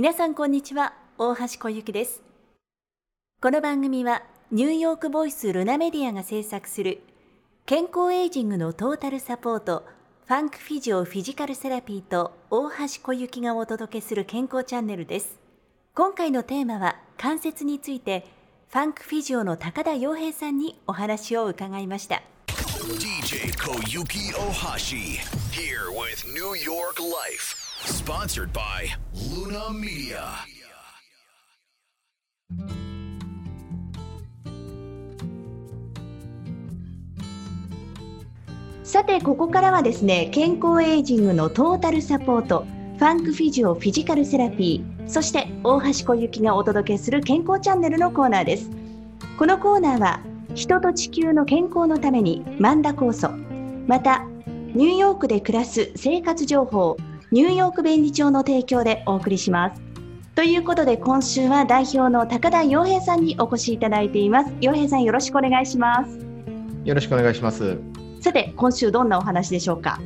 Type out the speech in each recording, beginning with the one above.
皆さんこんにちは大橋小雪です。この番組はニューヨークボイスルナメディアが制作する健康エイジングのトータルサポートファンクフィジオフィジカルセラピーと大橋小雪がお届けする健康チャンネルです。今回のテーマは関節についてファンクフィジオの高田洋平さんにお話を伺いました。DJ Koyuki Ohashi here with New York Life. Sponsored by Luna Media. さてここからはですね健康エイジングのトータルサポートファンクフィジオフィジカルセラピーそして大橋小雪がお届けする健康チャンネルのコーナーですこのコーナーは人と地球の健康のためにマンダ酵素またニューヨークで暮らす生活情報ニューヨーク便利帳の提供でお送りします。ということで今週は代表の高田洋平さんにお越しいただいています。洋平さんよろしくお願いします。よろしくお願いします。さて今週どんなお話でしょうか？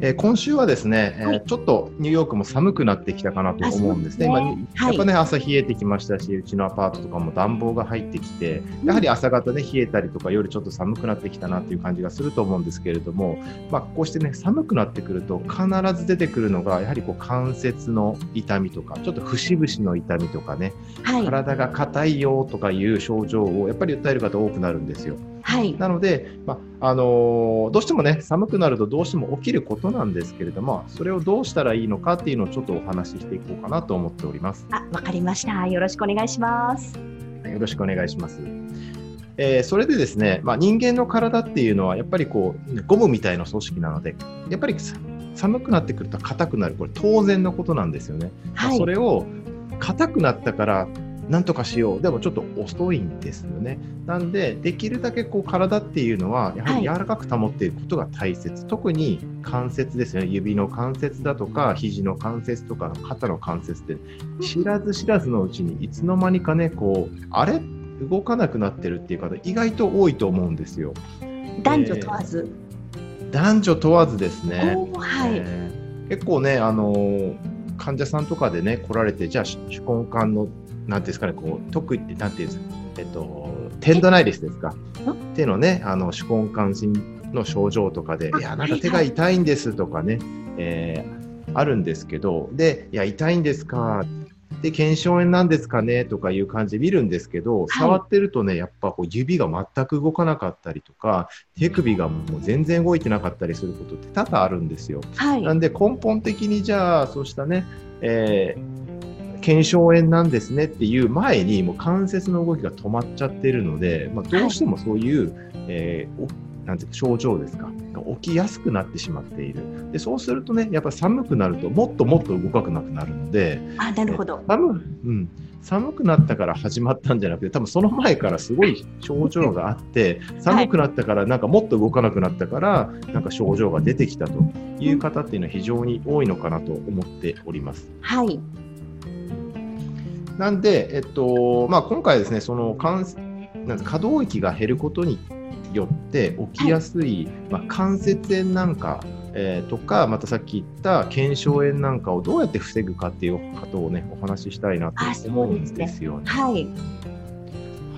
えー今週はですね、えーはい。ちょっとニューヨークも寒くなってきたかなと思うんですね。今ね。はい。やっぱね、朝冷えてきましたし、うちのアパートとかも暖房が入ってきて、やはり朝方ね、冷えたりとか、夜ちょっと寒くなってきたなっていう感じがすると思うんですけれども、まあ、こうしてね、寒くなってくると、必ず出てくるのが、やはりこう関節の痛みとか、ちょっと節々の痛みとかね、はい。体が硬いよとかいう症状をやっぱり訴える方多くなるんですよ。はいなので、まああのーどうしてもね、寒くなるとどうしても起きることなんですけれども、それをどうしたらいいのかっていうのをちょっとお話ししていこうかなと思っております。あわかりましたよろしくお願いしますよろしくお願いします。えーそれでですね、まあ、人間の体っていうのはやっぱりこうゴムみたいな組織なので、やっぱりさ寒くなってくると硬くなる、これ当然のことなんですよね。まあはいそれを硬くなったからなんとかしよう。でもちょっと遅いんですよね。なんで、できるだけこう体っていうのは、やはり柔らかく保っていることが大切。特に関節ですよね。指の関節だとか、肘の関節とか、肩の関節って、知らず知らずのうちにいつの間にかね、こう、あれ？動かなくなってるっていう方、意外と多いと思うんですよ。男女問わず、男女問わずですね。はい、えー結構ね、あのー患者さんとかでね、来られて、じゃあ、手手根管の、なんていうんですかね、こう、特に、なんていうんですか、えっと、テンドナイリスですか。手のね、あの、手根管心の症状とかで、あいや、なんか手が痛いんですとかね、えーあるんですけど、で、いや、痛いんですか。で、腱鞘炎なんですかねとかいう感じで見るんですけど、触ってるとね、やっぱこう指が全く動かなかったりとか、手首がもう全然動いてなかったりすることって多々あるんですよ。はいなんで根本的にじゃあ、そうしたね、えー、腱鞘炎なんですねっていう前に、もう関節の動きが止まっちゃってるので、まあ、どうしてもそういう、えーおなんていうか症状ですか、が起きやすくなってしまっている。でそうするとね、やっぱ寒くなると、もっともっと動かなくなるので、あなるほど。え寒うん、寒くなったから始まったんじゃなくて、多分その前からすごい症状があって、寒くなったから、なんかもっと動かなくなったから、なんか症状が出てきたという方っていうのは非常に多いのかなと思っております。はいなんで、えっとまあ、今回ですね、その関なん可動域が減ることによって起きやすい、まあ、関節炎なんか、えーとか、またさっき言った腱鞘炎なんかをどうやって防ぐかっていうことをね、お話ししたいなと思うんですねですよね。はい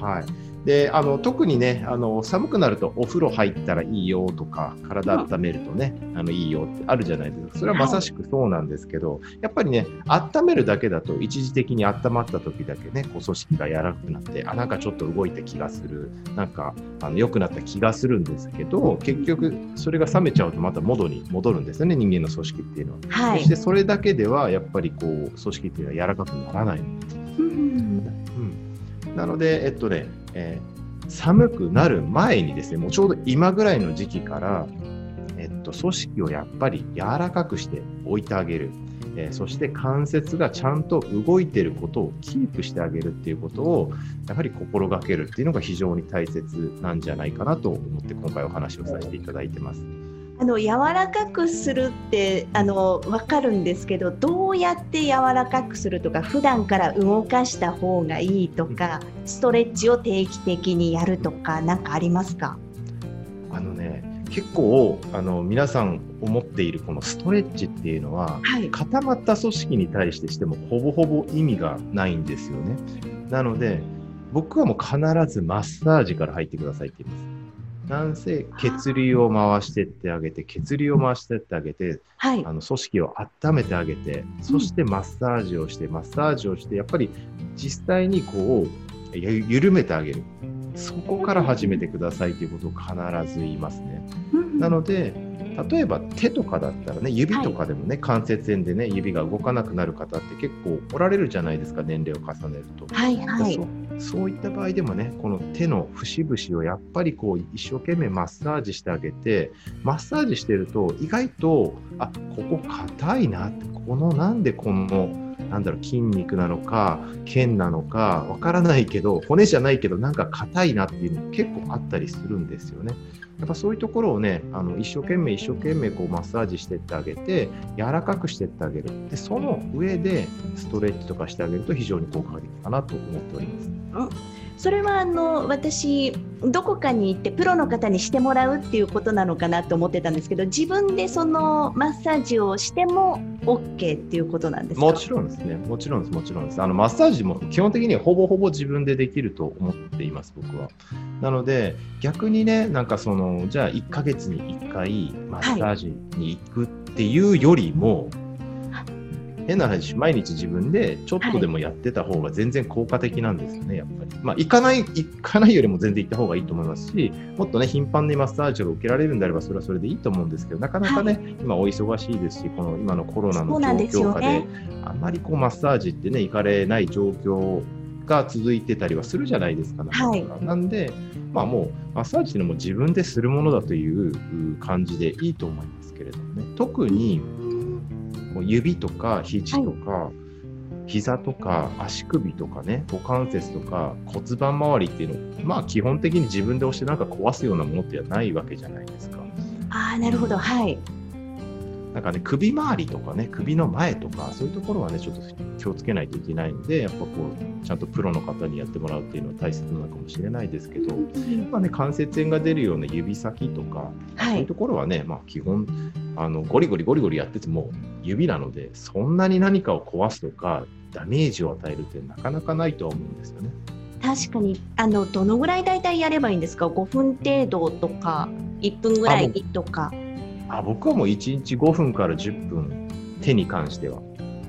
はい。で、あの特にね、あの寒くなるとお風呂入ったらいいよとか、体温めるとね、あのいいよってあるじゃないですか。それはまさしくそうなんですけど、やっぱりね、温めるだけだと一時的に温まった時だけね、こう組織が柔らかくなって、あ、なんかちょっと動いた気がする、なんかあの良くなった気がするんですけど、結局それが冷めちゃうとまた元に戻るんですよね、人間の組織っていうのは。はいそしてそれだけではやっぱりこう組織っていうのは柔らかくならない。うんうん、なので、えっとね、えー寒くなる前にですね、もうちょうど今ぐらいの時期から、えっと、組織をやっぱり柔らかくして置いてあげる。えーそして関節がちゃんと動いてることをキープしてあげるっていうことをやはり心がけるっていうのが非常に大切なんじゃないかなと思って今回お話をさせていただいてます。あの柔らかくするってあの分かるんですけどどうやって柔らかくするとか普段から動かした方がいいとかストレッチを定期的にやるとか何かありますか？あのね、結構あの皆さん思っているこのストレッチっていうのははい。固まった組織に対してしてもほぼほぼ意味がないんですよね。なので僕はもう必ずマッサージから入ってくださいって言います。なんせ血流を回してってあげて血流を回してってあげてはいあ。の組織を温めてあげてそしてマッサージをしてマッサージをしてやっぱり実際にこうゆ緩めてあげるそこから始めてくださいということを必ず言いますね。なので、例えば手とかだったらね、指とかでもね、関節炎でね、指が動かなくなる方って結構おられるじゃないですか、年齢を重ねると。はい。はいそ。うそういった場合でもね、この手の節々をやっぱりこう一生懸命マッサージしてあげて、マッサージしてると意外と、あここ硬いなって、このなんでこの、なんだろう、筋肉なのか、腱なのか、わからないけど、骨じゃないけど、なんか硬いなっていうの結構あったりするんですよね。やっぱそういうところをね、あの一生懸命一生懸命こうマッサージしてってあげて、柔らかくしてってあげる。で、その上でストレッチとかしてあげると非常に効果的かなと思っております。それはあの私どこかに行ってプロの方にしてもらうっていうことなのかなと思ってたんですけど自分でそのマッサージをしても OK っていうことなんですか？もちろんですね。もちろんです。もちろんです。あの、マッサージも基本的にはほぼほぼ自分でできると思っています、僕は。なので、逆にね、なんかその、じゃあ1ヶ月に1回マッサージに行くっていうよりも、変な話、毎日自分でちょっとでもやってた方が全然効果的なんですよね、やっぱり。まあ、行かない、行かないよりも全然行った方がいいと思いますし、もっとね、頻繁にマッサージを受けられるんであれば、それはそれでいいと思うんですけど、なかなかね、今お忙しいですし、この今のコロナの状況下でよね、あんまりこうマッサージってね、行かれない状況が続いてたりはするじゃないですか。なかなかなんで、まあもう、マッサージっていうのも自分でするものだという感じでいいと思いますけれどもね。特に、こう指とか肘とか、膝とか足首とかね、股関節とか骨盤周りっていうのまあ基本的に自分で押してなんか壊すようなものってないわけじゃないですか。ああなるほど。はい。なんかね、首周りとかね、首の前とか、そういうところはね、ちょっと気をつけないといけないので、やっぱこう、ちゃんとプロの方にやってもらうっていうのは大切なのかもしれないですけど、まあね、関節炎が出るような指先とか、はい。そういうところはね、まあ基本、あの、ゴリゴリゴリゴリやってても指なので、そんなに何かを壊すとか、ダメージを与えるってなかなかないとは思うんですよね。確かに。あのどのぐらい大体やればいいんですか？5分程度とか1分ぐらいとか。あ僕はもう1日5分から10分、手に関しては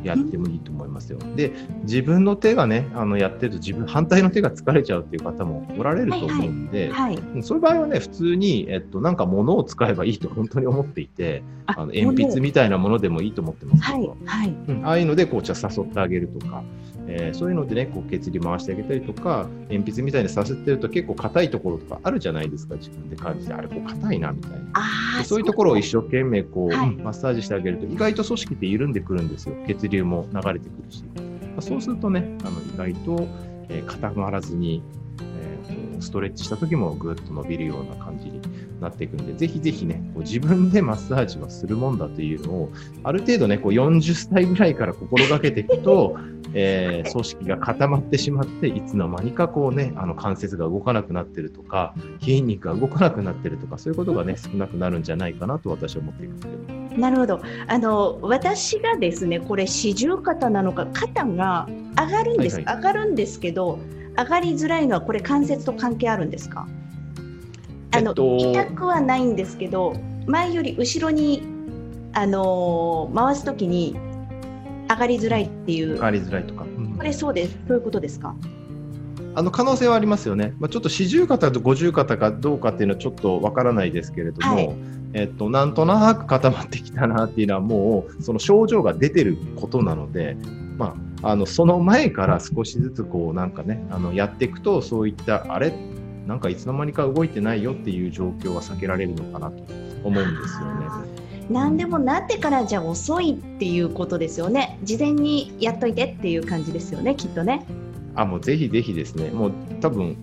やってもいいと思いますよ。で、自分の手がね、あのやってると自分、反対の手が疲れちゃうっていう方もおられると思うんで、はいうんそういう場合はね、普通に、えっと、なんか物を使えばいいと本当に思っていて、ああの鉛筆みたいなものでもいいと思ってますけど、はいはい。うん、ああいうのでこうじゃあ誘ってあげるとか、えーそういうのでねこう血流回してあげたりとか鉛筆みたいにさせてると結構硬いところとかあるじゃないですか自分で感じて。あれこう硬いなみたいな。そういうところを一生懸命こう、はいうんマッサージしてあげると意外と組織って緩んでくるんですよ。血流も流れてくるし、まあそうするとねあの意外と、えー固まらずに、えーとストレッチした時もぐっと伸びるような感じになっていくんで、ぜひぜひね、こう自分でマッサージはするもんだというのを、ある程度ね、こう40歳ぐらいから心がけていくと、えー組織が固まってしまって、いつの間にかこうね、あの関節が動かなくなってるとか、筋肉が動かなくなってるとか、そういうことがね、少なくなるんじゃないかなと私は思っています。なるほど。あの私がですねこれ四十肩なのか肩が上がるんです、はいは上がるんですけど上がりづらいのはこれ関節と関係あるんですか？あの、えっと痛くはないんですけど前より後ろにあのー回すときに上がりづらいっていう、変わりづらいとか。うん。これそうです。そういうことですか？あの可能性はありますよね。まあ、ちょっと四十肩と五十肩かどうかっていうのはちょっとわからないですけれども、はい。えっと、なんとなく固まってきたなっていうのはもうその症状が出てることなので、まあ、あのその前から少しずつこうなんかねあのやっていくとそういったあれ？なんかいつの間にか動いてないよっていう状況は避けられるのかなと思うんですよね。何でもなってからじゃ遅いっていうことですよね。事前にやっといてっていう感じですよねきっとね。あもうぜひぜひですね、もう多分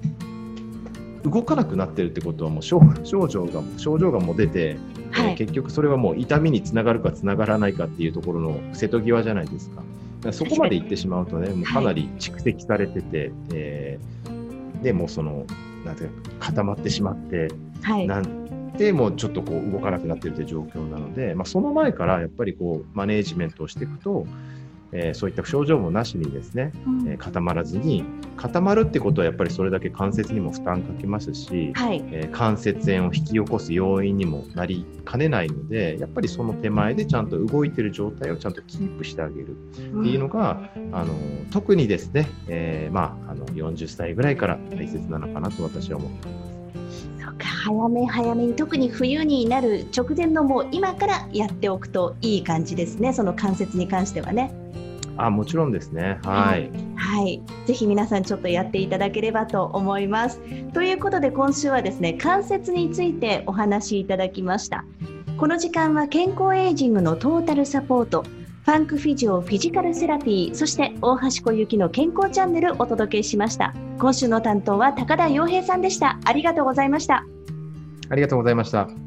動かなくなってるってことはもう症 症状が症状がもう出て、えーはい結局それはもう痛みにつながるかつながらないかっていうところの瀬戸際じゃないですか。だからそこまで行ってしまうとね、もうかなり蓄積されてて、えーでもうそのなんていうか固まってしまって、はい。なんでもうちょっとこう動かなくなっているという状況なので、まあ、その前からやっぱりこうマネージメントをしていくと、えーそういった症状もなしにですね、うんえー固まらずに固まるってことはやっぱりそれだけ関節にも負担かけますし、はい。えー関節炎を引き起こす要因にもなりかねないのでやっぱりその手前でちゃんと動いてる状態をちゃんとキープしてあげるっていうのが、あの特にですね、えーまあ、あの40歳ぐらいから大切なのかなと私は思っています。早め早めに特に冬になる直前のもう今からやっておくといい感じですね。その関節に関してはね。あもちろんですね。はい。はい。ぜひ皆さんちょっとやっていただければと思います。ということで今週はですね関節についてお話しいただきました。この時間は健康エイジングのトータルサポートファンクフィジオフィジカルセラピーそして大橋小雪の健康チャンネルお届けしました。今週の担当は高田洋平さんでした。ありがとうございました。ありがとうございました。